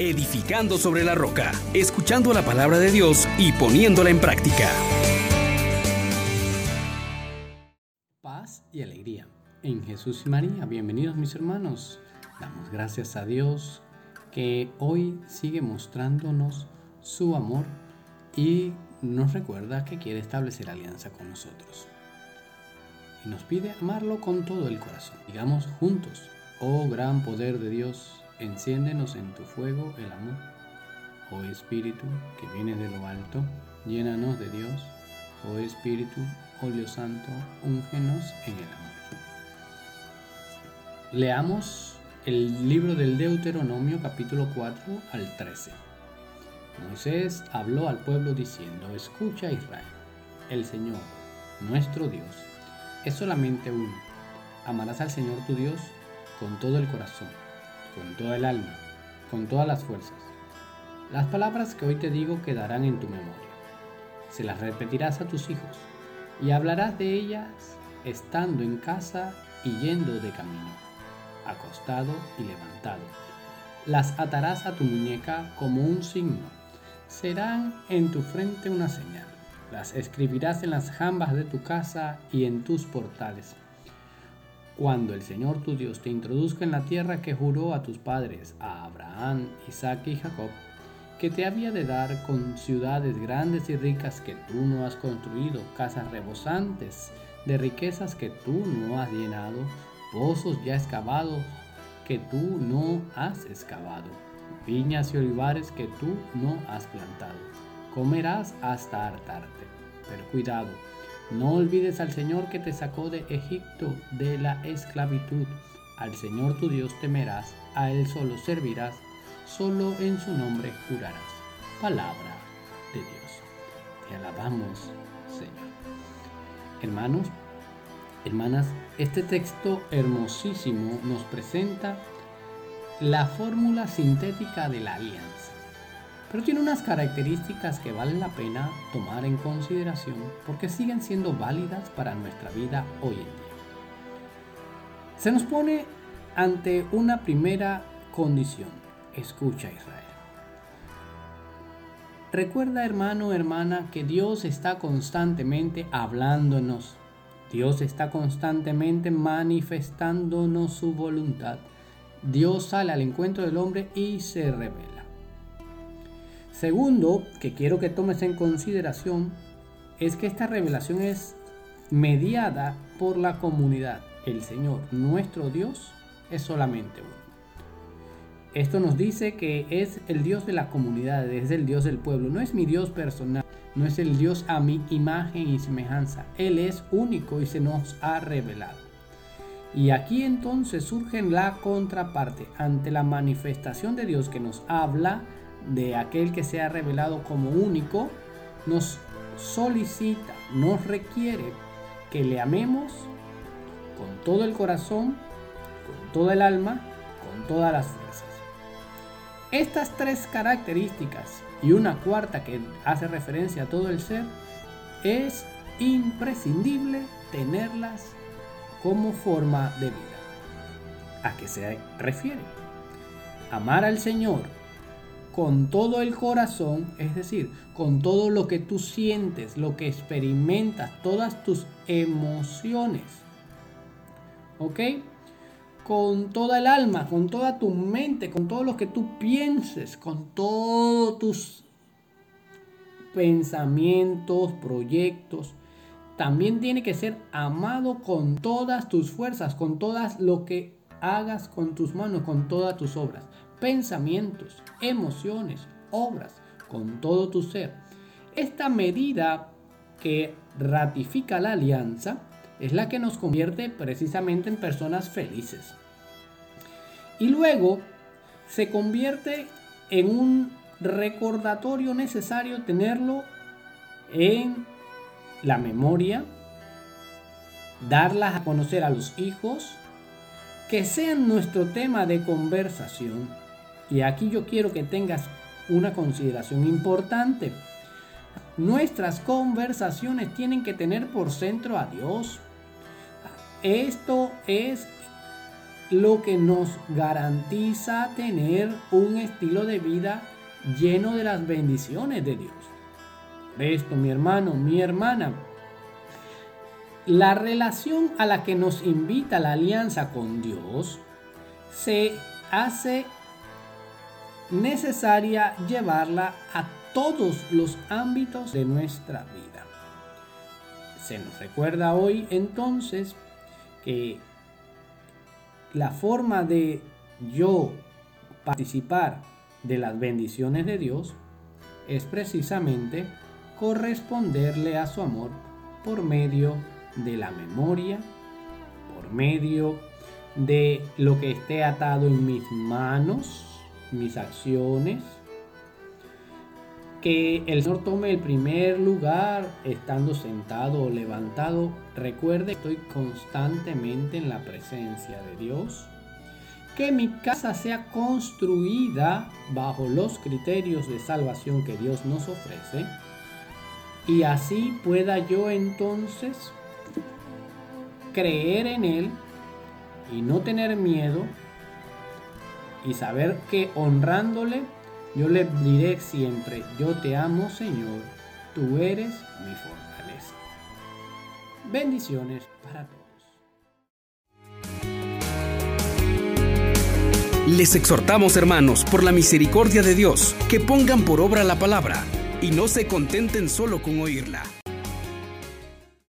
edificando sobre la roca, escuchando la palabra de Dios y poniéndola en práctica. Paz y alegría en Jesús y María. Bienvenidos mis hermanos. Damos gracias a Dios que hoy sigue mostrándonos su amor y nos recuerda que quiere establecer alianza con nosotros. Y nos pide amarlo con todo el corazón. Digamos juntos, oh gran poder de Dios, enciéndenos en tu fuego el amor. Oh Espíritu que viene de lo alto, llénanos de Dios. Oh Espíritu, oh Dios Santo, úngenos en el amor. Leamos el libro del Deuteronomio capítulo 4 al 13. Moisés habló al pueblo diciendo, escucha Israel, el Señor, nuestro Dios, es solamente uno. Amarás al Señor tu Dios con todo el corazón, con toda el alma, con todas las fuerzas. Las palabras que hoy te digo quedarán en tu memoria. Se las repetirás a tus hijos y hablarás de ellas estando en casa y yendo de camino, acostado y levantado. Las atarás a tu muñeca como un signo serán en tu frente una señal. Las escribirás en las jambas de tu casa y en tus portales. Cuando el Señor tu Dios te introduzca en la tierra que juró a tus padres, a Abraham, Isaac y Jacob, que te había de dar con ciudades grandes y ricas que tú no has construido, casas rebosantes de riquezas que tú no has llenado, pozos ya excavados que tú no has excavado viñas y olivares que tú no has plantado. Comerás hasta hartarte. Pero cuidado, no olvides al Señor que te sacó de Egipto, de la esclavitud. Al Señor tu Dios temerás, a Él solo servirás, solo en su nombre jurarás. Palabra de Dios. Te alabamos, Señor. Hermanos, hermanas, este texto hermosísimo nos presenta la fórmula sintética de la alianza. Pero tiene unas características que valen la pena tomar en consideración porque siguen siendo válidas para nuestra vida hoy en día. Se nos pone ante una primera condición. Escucha Israel. Recuerda hermano, hermana, que Dios está constantemente hablándonos. Dios está constantemente manifestándonos su voluntad. Dios sale al encuentro del hombre y se revela. Segundo, que quiero que tomes en consideración, es que esta revelación es mediada por la comunidad. El Señor, nuestro Dios, es solamente uno. Esto nos dice que es el Dios de la comunidad, es el Dios del pueblo, no es mi Dios personal, no es el Dios a mi imagen y semejanza. Él es único y se nos ha revelado. Y aquí entonces surge la contraparte ante la manifestación de Dios que nos habla de aquel que se ha revelado como único, nos solicita, nos requiere que le amemos con todo el corazón, con toda el alma, con todas las fuerzas. Estas tres características y una cuarta que hace referencia a todo el ser, es imprescindible tenerlas como forma de vida. ¿A qué se refiere? Amar al Señor con todo el corazón, es decir, con todo lo que tú sientes, lo que experimentas, todas tus emociones. ¿Ok? Con toda el alma, con toda tu mente, con todo lo que tú pienses, con todos tus pensamientos, proyectos, también tiene que ser amado con todas tus fuerzas, con todas lo que hagas con tus manos, con todas tus obras, pensamientos, emociones, obras, con todo tu ser. Esta medida que ratifica la alianza es la que nos convierte precisamente en personas felices. Y luego se convierte en un recordatorio necesario tenerlo en la memoria, darlas a conocer a los hijos, que sean nuestro tema de conversación. Y aquí yo quiero que tengas una consideración importante. Nuestras conversaciones tienen que tener por centro a Dios. Esto es lo que nos garantiza tener un estilo de vida lleno de las bendiciones de Dios. Esto, mi hermano, mi hermana, la relación a la que nos invita la alianza con Dios se hace necesaria llevarla a todos los ámbitos de nuestra vida. Se nos recuerda hoy entonces que la forma de yo participar de las bendiciones de Dios es precisamente corresponderle a su amor por medio de la memoria, por medio de lo que esté atado en mis manos, mis acciones, que el Señor tome el primer lugar estando sentado o levantado. Recuerde que estoy constantemente en la presencia de Dios. Que mi casa sea construida bajo los criterios de salvación que Dios nos ofrece. Y así pueda yo entonces creer en Él y no tener miedo y saber que honrándole yo le diré siempre, yo te amo Señor, tú eres mi fortaleza. Bendiciones para todos. Les exhortamos, hermanos, por la misericordia de Dios, que pongan por obra la palabra y no se contenten solo con oírla